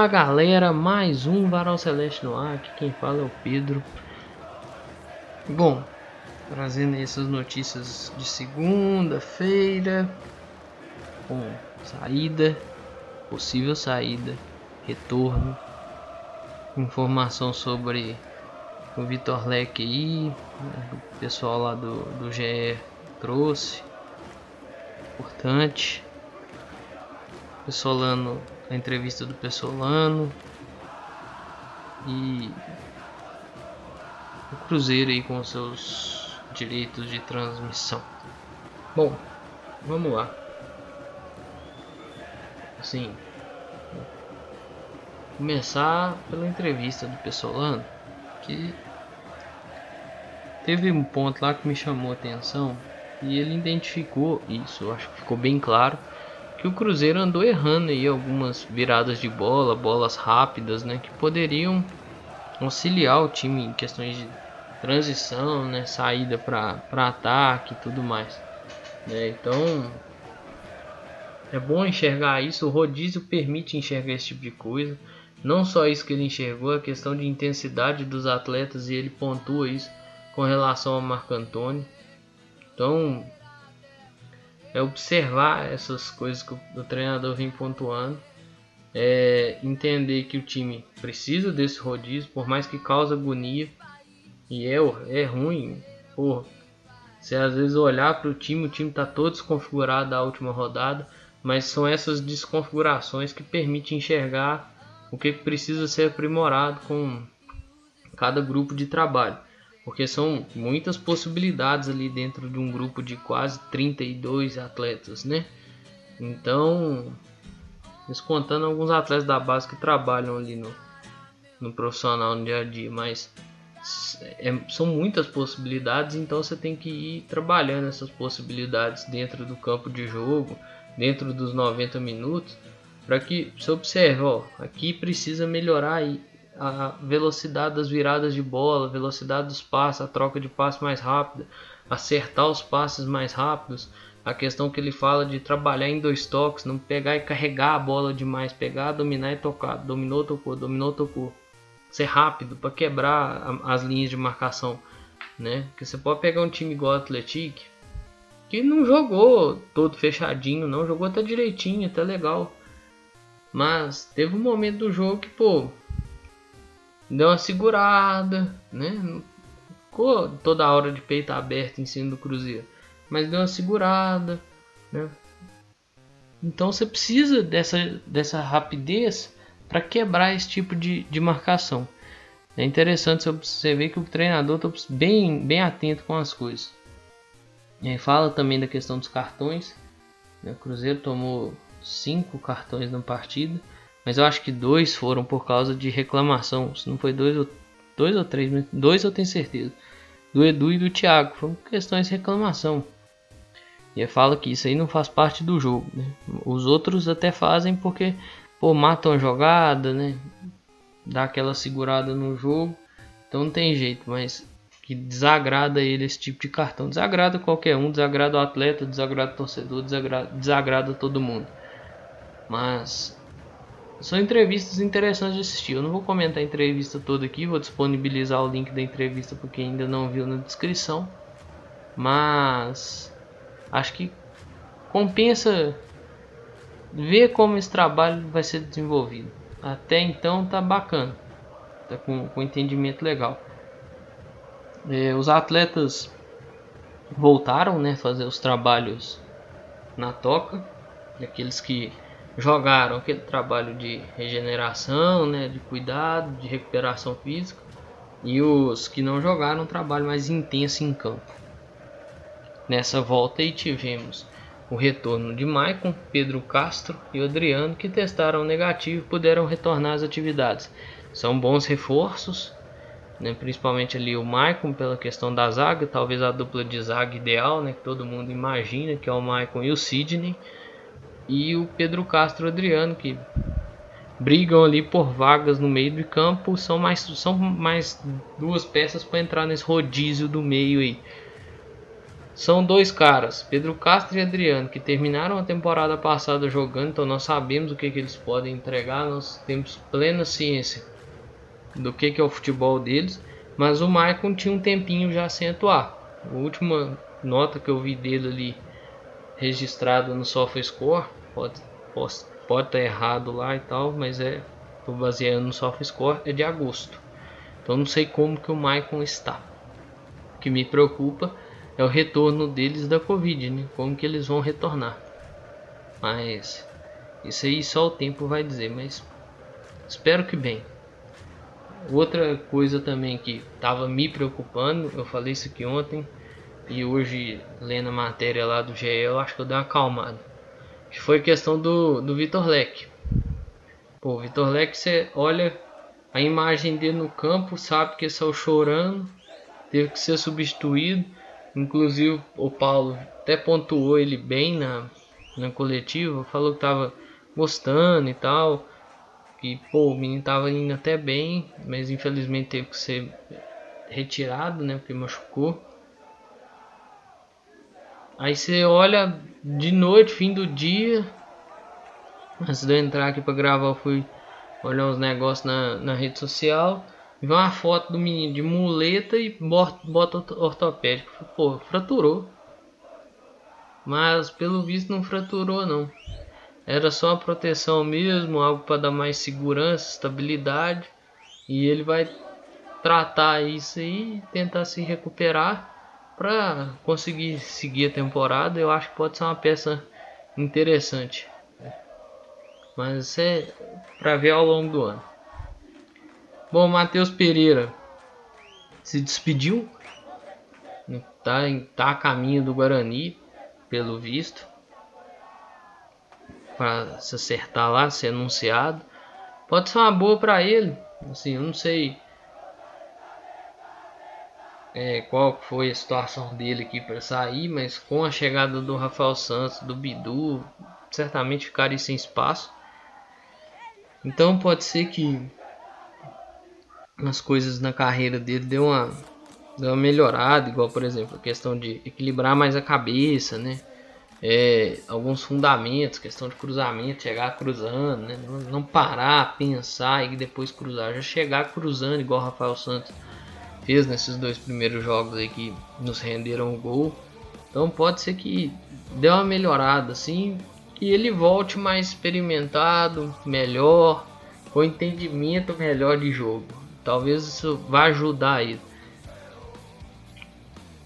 Fala galera, mais um Varal Celeste no ar, aqui quem fala é o Pedro. Bom, trazendo essas notícias de segunda-feira, com saída, possível saída, retorno, informação sobre o Vitor Leque aí, o pessoal lá do, do GE trouxe, importante. Pessolano, a entrevista do Pessolano e o Cruzeiro aí com seus direitos de transmissão. Bom, vamos lá. Assim, começar pela entrevista do Pessolano, que teve um ponto lá que me chamou a atenção e ele identificou isso, acho que ficou bem claro que o Cruzeiro andou errando aí algumas viradas de bola, bolas rápidas, né, que poderiam auxiliar o time em questões de transição, né, saída para ataque e tudo mais. Né? Então é bom enxergar isso. O rodízio permite enxergar esse tipo de coisa. Não só isso que ele enxergou, a questão de intensidade dos atletas e ele pontua isso com relação ao Marco Antônio. Então é observar essas coisas que o treinador vem pontuando, é entender que o time precisa desse rodízio, por mais que cause agonia e é, é ruim, porra. Você às vezes olhar para o time, o time está todo desconfigurado da última rodada, mas são essas desconfigurações que permitem enxergar o que precisa ser aprimorado com cada grupo de trabalho porque são muitas possibilidades ali dentro de um grupo de quase 32 atletas, né? Então, descontando alguns atletas da base que trabalham ali no, no profissional no dia a dia, mas é, são muitas possibilidades, então você tem que ir trabalhando essas possibilidades dentro do campo de jogo, dentro dos 90 minutos, para que você observe, ó, aqui precisa melhorar a velocidade das viradas de bola, velocidade dos passes, a troca de passe mais rápida, acertar os passes mais rápidos, a questão que ele fala de trabalhar em dois toques, não pegar e carregar a bola demais, pegar, dominar e tocar, dominou, tocou, dominou, tocou. Ser rápido para quebrar as linhas de marcação, né? Que você pode pegar um time igual o Atlético, que não jogou todo fechadinho, não jogou até direitinho, até legal. Mas teve um momento do jogo que, pô, deu uma segurada, né? ficou toda hora de peito aberto em cima do Cruzeiro, mas deu uma segurada, né? Então você precisa dessa, dessa rapidez para quebrar esse tipo de, de marcação. É interessante você ver que o treinador está bem, bem atento com as coisas. E fala também da questão dos cartões. Né? O Cruzeiro tomou cinco cartões na partida. Mas eu acho que dois foram por causa de reclamação. Se não foi dois ou, dois ou três, dois eu tenho certeza. Do Edu e do Thiago. Foram questões de reclamação. E fala que isso aí não faz parte do jogo. Né? Os outros até fazem porque pô, matam a jogada, né? Dá aquela segurada no jogo. Então não tem jeito, mas que desagrada ele esse tipo de cartão. Desagrada qualquer um, desagrada o atleta, desagrada o torcedor, desagrada, desagrada todo mundo. Mas são entrevistas interessantes de assistir. Eu não vou comentar a entrevista toda aqui, vou disponibilizar o link da entrevista para quem ainda não viu na descrição. Mas acho que compensa ver como esse trabalho vai ser desenvolvido. Até então tá bacana, tá com, com entendimento legal. É, os atletas voltaram, né, fazer os trabalhos na toca, aqueles que jogaram aquele trabalho de regeneração, né, de cuidado, de recuperação física, e os que não jogaram um trabalho mais intenso em campo. Nessa volta aí tivemos o retorno de Maicon, Pedro Castro e Adriano que testaram negativo e puderam retornar às atividades. São bons reforços, né, principalmente ali o Maicon pela questão da zaga, talvez a dupla de zaga ideal, né, que todo mundo imagina que é o Maicon e o Sidney e o Pedro Castro Adriano que brigam ali por vagas no meio do campo são mais são mais duas peças para entrar nesse rodízio do meio aí são dois caras, Pedro Castro e Adriano, que terminaram a temporada passada jogando, então nós sabemos o que, que eles podem entregar, nós temos plena ciência do que, que é o futebol deles, mas o Maicon tinha um tempinho já sem atuar. A última nota que eu vi dele ali registrado no SofaScore, pode, pode, pode estar errado lá e tal, mas é tô baseando no SofaScore, é de agosto. Então não sei como que o Maicon está. O que me preocupa é o retorno deles da Covid, né? Como que eles vão retornar. Mas isso aí só o tempo vai dizer, mas espero que bem. Outra coisa também que estava me preocupando, eu falei isso aqui ontem e hoje lendo a matéria lá do GE, eu acho que eu dei uma acalmada. Que foi questão do, do Vitor Leque. Pô, Vitor Leque, você olha a imagem dele no campo, sabe que saiu chorando, teve que ser substituído Inclusive o Paulo até pontuou ele bem na, na coletiva, falou que tava gostando e tal. Que pô, o menino tava indo até bem, mas infelizmente teve que ser retirado, né? Porque machucou. Aí você olha de noite, fim do dia. Antes de eu entrar aqui para gravar, eu fui olhar uns negócios na, na rede social. Vê uma foto do menino de muleta e bota ortopédico. Pô, fraturou. Mas pelo visto não fraturou não. Era só uma proteção mesmo, algo para dar mais segurança, estabilidade. E ele vai tratar isso aí tentar se recuperar para conseguir seguir a temporada. Eu acho que pode ser uma peça interessante. Mas é para ver ao longo do ano. Bom, Matheus Pereira se despediu. Tá, tá a caminho do Guarani, pelo visto. Para se acertar lá, ser anunciado. Pode ser uma boa para ele. Assim, eu não sei é, qual foi a situação dele aqui para sair, mas com a chegada do Rafael Santos, do Bidu, certamente ficaria sem espaço. Então pode ser que nas coisas na carreira dele deu uma, uma melhorada, igual por exemplo a questão de equilibrar mais a cabeça, né? É, alguns fundamentos, questão de cruzamento, chegar cruzando, né? não, parar, pensar e depois cruzar, já chegar cruzando igual o Rafael Santos fez nesses dois primeiros jogos aí que nos renderam o gol. Então pode ser que dê uma melhorada assim e ele volte mais experimentado, melhor, com entendimento melhor de jogo. Talvez isso vá ajudar aí.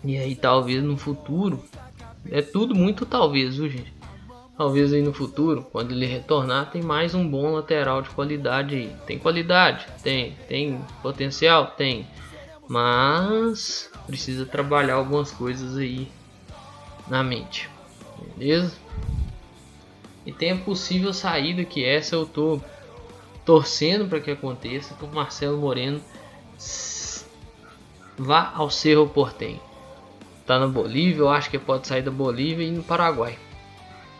E aí talvez no futuro. É tudo muito talvez, viu gente? Talvez aí no futuro, quando ele retornar, tem mais um bom lateral de qualidade aí. Tem qualidade? Tem. Tem potencial? Tem. Mas precisa trabalhar algumas coisas aí na mente. Beleza? E tem a possível saída que essa eu tô torcendo para que aconteça, que o Marcelo Moreno vá ao Cerro Portem. Tá na Bolívia, eu acho que pode sair da Bolívia e ir no Paraguai.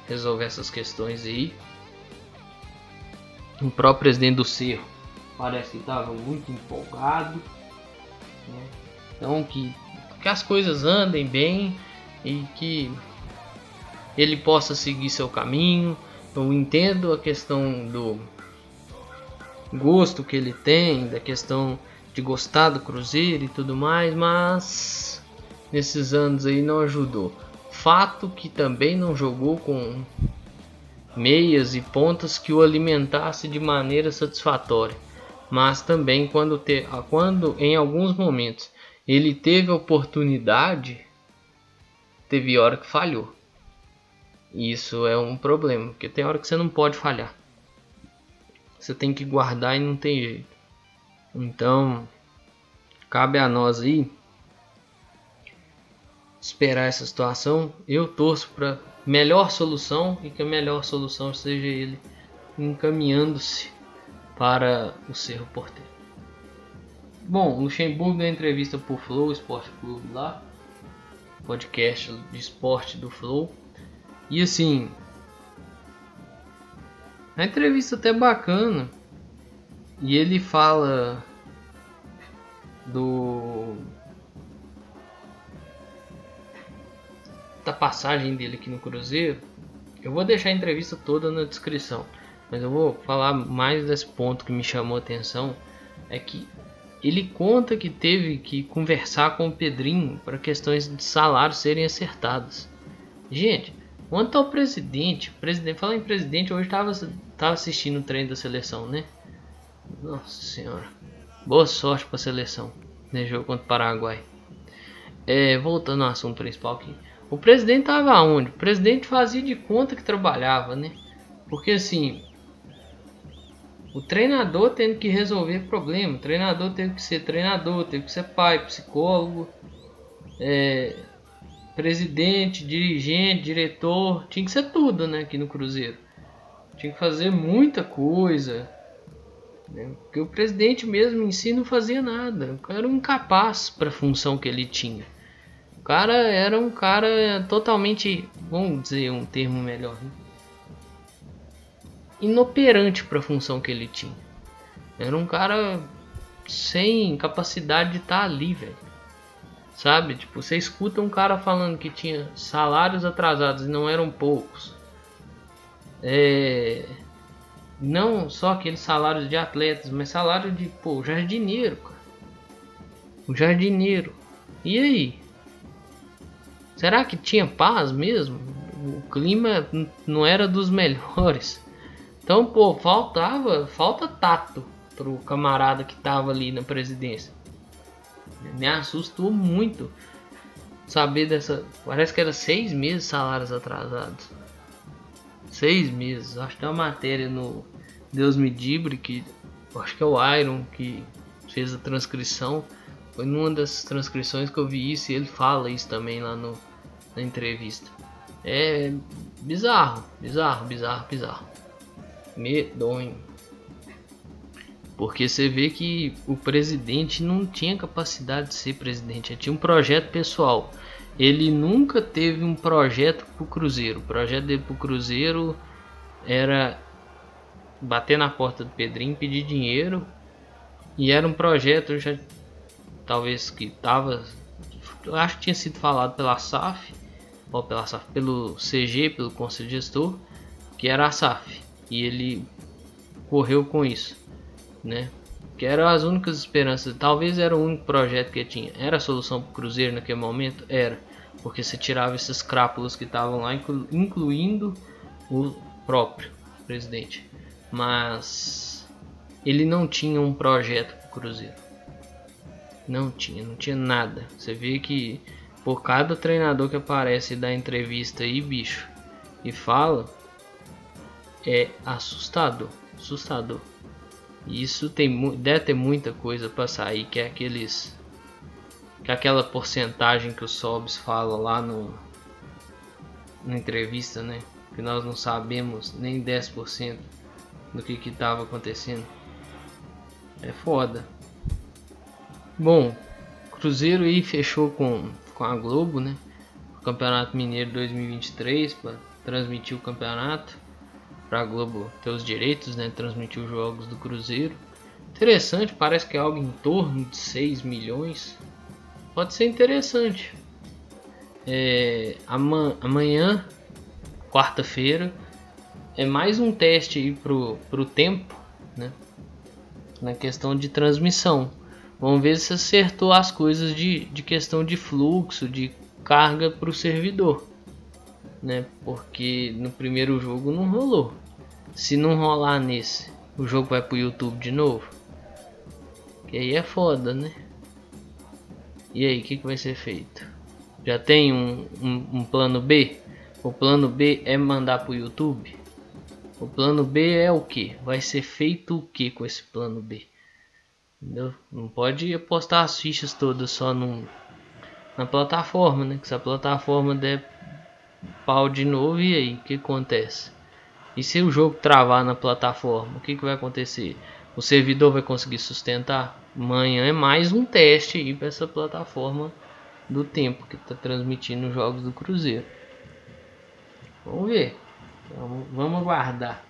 Resolver essas questões aí. O próprio presidente do Cerro parece que estava muito empolgado. Então que, que as coisas andem bem e que ele possa seguir seu caminho. Eu entendo a questão do gosto que ele tem, da questão de gostar do Cruzeiro e tudo mais, mas nesses anos aí não ajudou. Fato que também não jogou com meias e pontas que o alimentasse de maneira satisfatória. Mas também quando, te, quando em alguns momentos ele teve oportunidade, teve hora que falhou. Isso é um problema, porque tem hora que você não pode falhar você tem que guardar e não tem jeito. Então, cabe a nós aí esperar essa situação. Eu torço para melhor solução e que a melhor solução seja ele encaminhando-se para o Cerro Porteiro. Bom, Luxemburgo deu entrevista para o Flow Esporte Clube lá, podcast de esporte do Flow. E assim, a entrevista até bacana. E ele fala do da passagem dele aqui no Cruzeiro, eu vou deixar a entrevista toda na descrição, mas eu vou falar mais desse ponto que me chamou a atenção, é que ele conta que teve que conversar com o Pedrinho para questões de salário serem acertadas. Gente, quanto ao presidente, presidente, falar em presidente, hoje estava tava assistindo o treino da seleção, né? Nossa senhora. Boa sorte para a seleção. Né, jogo contra o Paraguai. É, voltando ao assunto principal aqui. O presidente tava onde? O presidente fazia de conta que trabalhava, né? Porque assim, o treinador tendo que resolver problema, o treinador teve que ser treinador, teve que ser pai, psicólogo, é, presidente, dirigente, diretor, tinha que ser tudo, né, aqui no Cruzeiro. Tinha que fazer muita coisa, né? Porque o presidente mesmo em si não fazia nada. Era incapaz para a função que ele tinha. O cara era um cara totalmente, vamos dizer um termo melhor, né? Inoperante para a função que ele tinha. Era um cara sem capacidade de estar tá ali, velho. Sabe? Tipo, você escuta um cara falando que tinha salários atrasados e não eram poucos. É, não só aqueles salários de atletas, mas salário de, pô, jardineiro, cara. O jardineiro. E aí? Será que tinha paz mesmo? O clima não era dos melhores. Então, pô, faltava, falta tato pro camarada que tava ali na presidência. Me assustou muito saber dessa. Parece que era seis meses salários atrasados. Seis meses. Acho que tem uma matéria no Deus Me Dibre que acho que é o Iron que fez a transcrição. Foi numa das transcrições que eu vi isso e ele fala isso também lá no, na entrevista. É bizarro, bizarro, bizarro, bizarro. Medonho. Porque você vê que o presidente não tinha capacidade de ser presidente, ele tinha um projeto pessoal. Ele nunca teve um projeto para o Cruzeiro. O projeto dele para o Cruzeiro era bater na porta do Pedrinho, pedir dinheiro. E era um projeto já talvez que estava, acho que tinha sido falado pela SAF, ou pela SAF, pelo CG, pelo Conselho Gestor, que era a SAF. E ele correu com isso, né? Que eram as únicas esperanças. Talvez era o único projeto que tinha. Era a solução para o Cruzeiro naquele momento? Era. Porque você tirava esses crápulas que estavam lá, incluindo o próprio presidente. Mas ele não tinha um projeto para o Cruzeiro. Não tinha, não tinha nada. Você vê que por cada treinador que aparece da entrevista aí, bicho, e fala, é assustador, assustador. Isso tem deve ter muita coisa para sair, que é aqueles que é aquela porcentagem que o Sobs fala lá no na entrevista, né? Que nós não sabemos nem 10% do que que tava acontecendo. É foda. Bom, Cruzeiro aí fechou com com a Globo, né? O Campeonato Mineiro 2023 para transmitir o campeonato para a Globo ter os direitos, né, transmitir os jogos do Cruzeiro. Interessante, parece que é algo em torno de 6 milhões. Pode ser interessante. É, amanhã, quarta-feira, é mais um teste pro, pro tempo, né? Na questão de transmissão. Vamos ver se acertou as coisas de, de questão de fluxo, de carga para o servidor, né? Porque no primeiro jogo não rolou. Se não rolar nesse, o jogo vai pro YouTube de novo. Que aí é foda, né? E aí, o que, que vai ser feito? Já tem um, um, um, plano B? O plano B é mandar pro YouTube? O plano B é o que? Vai ser feito o que com esse plano B? Entendeu? Não pode apostar as fichas todas só num, na plataforma, né? Que se a plataforma der pau de novo, e aí? O que acontece? E se o jogo travar na plataforma, o que, que vai acontecer? O servidor vai conseguir sustentar? Amanhã é mais um teste aí para essa plataforma do tempo que está transmitindo os jogos do Cruzeiro. Vamos ver. Vamos, vamos aguardar.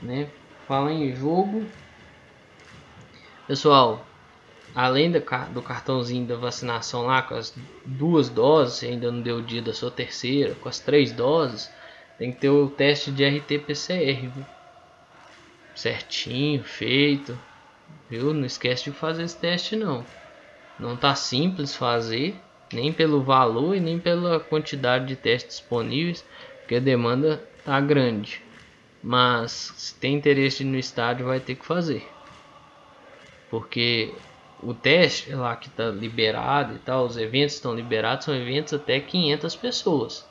Né? Fala em jogo. Pessoal, além do, do cartãozinho da vacinação lá, com as duas doses, ainda não deu o dia da sua terceira, com as três doses, tem que ter o teste de RT-PCR, viu? Certinho, feito, viu? Não esquece de fazer esse teste não. Não tá simples fazer, nem pelo valor e nem pela quantidade de testes disponíveis, porque a demanda tá grande. Mas se tem interesse no estádio, vai ter que fazer. Porque o teste lá que está liberado e tal, os eventos estão liberados, são eventos até 500 pessoas.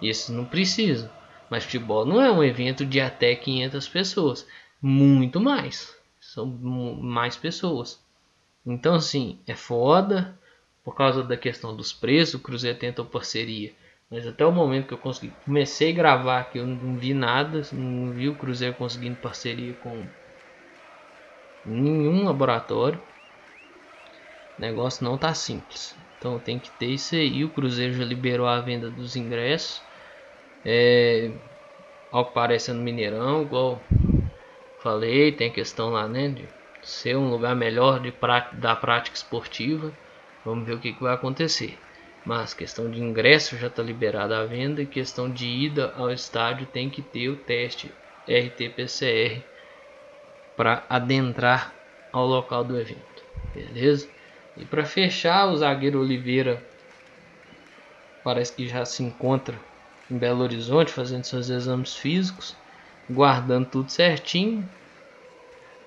Esses não precisam. Mas futebol não é um evento de até 500 pessoas, muito mais. São mais pessoas. Então assim, é foda por causa da questão dos preços, o Cruzeiro tentou parceria. Mas até o momento que eu consegui, comecei a gravar que eu não vi nada, não vi o Cruzeiro conseguindo parceria com nenhum laboratório. O negócio não tá simples. Então tem que ter isso aí. O Cruzeiro já liberou a venda dos ingressos. É, ao que parece é no Mineirão, igual falei, tem questão lá, né? De ser um lugar melhor de da prática esportiva. Vamos ver o que, que vai acontecer. Mas questão de ingresso já está liberada a venda e questão de ida ao estádio tem que ter o teste RT-PCR para adentrar ao local do evento. Beleza? E para fechar, o zagueiro Oliveira parece que já se encontra em Belo Horizonte fazendo seus exames físicos, guardando tudo certinho.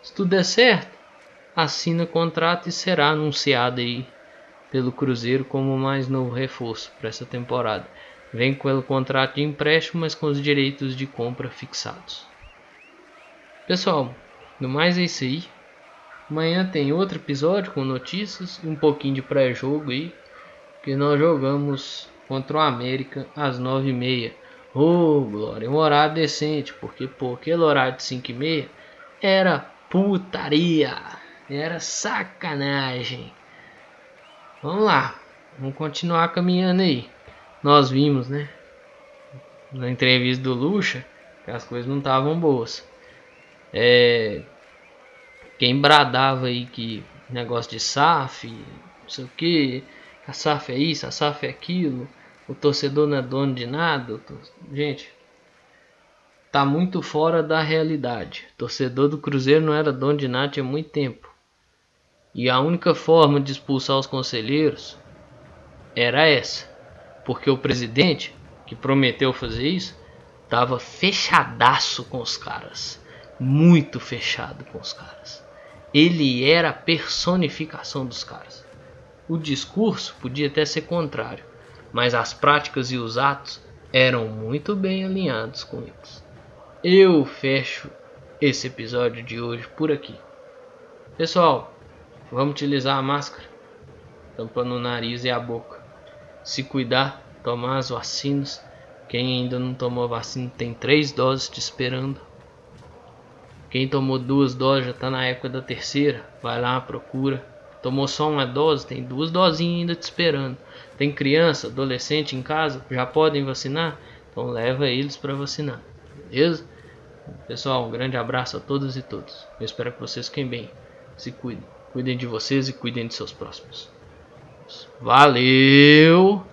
Se tudo der certo, assina o contrato e será anunciado aí pelo Cruzeiro como mais novo reforço para essa temporada. Vem com o contrato de empréstimo, mas com os direitos de compra fixados. Pessoal, no mais é isso aí. Amanhã tem outro episódio com notícias um pouquinho de pré-jogo aí. Que nós jogamos contra o América às 9h30. Ô, oh, Glória, um horário decente. Porque, pô, aquele horário de 5h30 era putaria. Era sacanagem. Vamos lá. Vamos continuar caminhando aí. Nós vimos, né? Na entrevista do Lucha, que as coisas não estavam boas. É, quem bradava aí que negócio de SAF, não sei o que, a SAF é isso, a SAF é aquilo, o torcedor não é dono de nada. Gente, tá muito fora da realidade. O torcedor do Cruzeiro não era dono de nada tinha muito tempo. E a única forma de expulsar os conselheiros era essa. Porque o presidente, que prometeu fazer isso, tava fechadaço com os caras. Muito fechado com os caras. Ele era a personificação dos caras. O discurso podia até ser contrário, mas as práticas e os atos eram muito bem alinhados com eles. Eu fecho esse episódio de hoje por aqui. Pessoal, vamos utilizar a máscara, tampando o nariz e a boca. Se cuidar, tomar as vacinas. Quem ainda não tomou vacina tem três doses te esperando. Quem tomou duas doses já está na época da terceira, vai lá, procura. Tomou só uma dose, tem duas dosinhas ainda te esperando. Tem criança, adolescente em casa, já podem vacinar? Então leva eles para vacinar, beleza? Pessoal, um grande abraço a todas e todos. Eu espero que vocês fiquem bem. Se cuidem. Cuidem de vocês e cuidem de seus próximos. Valeu!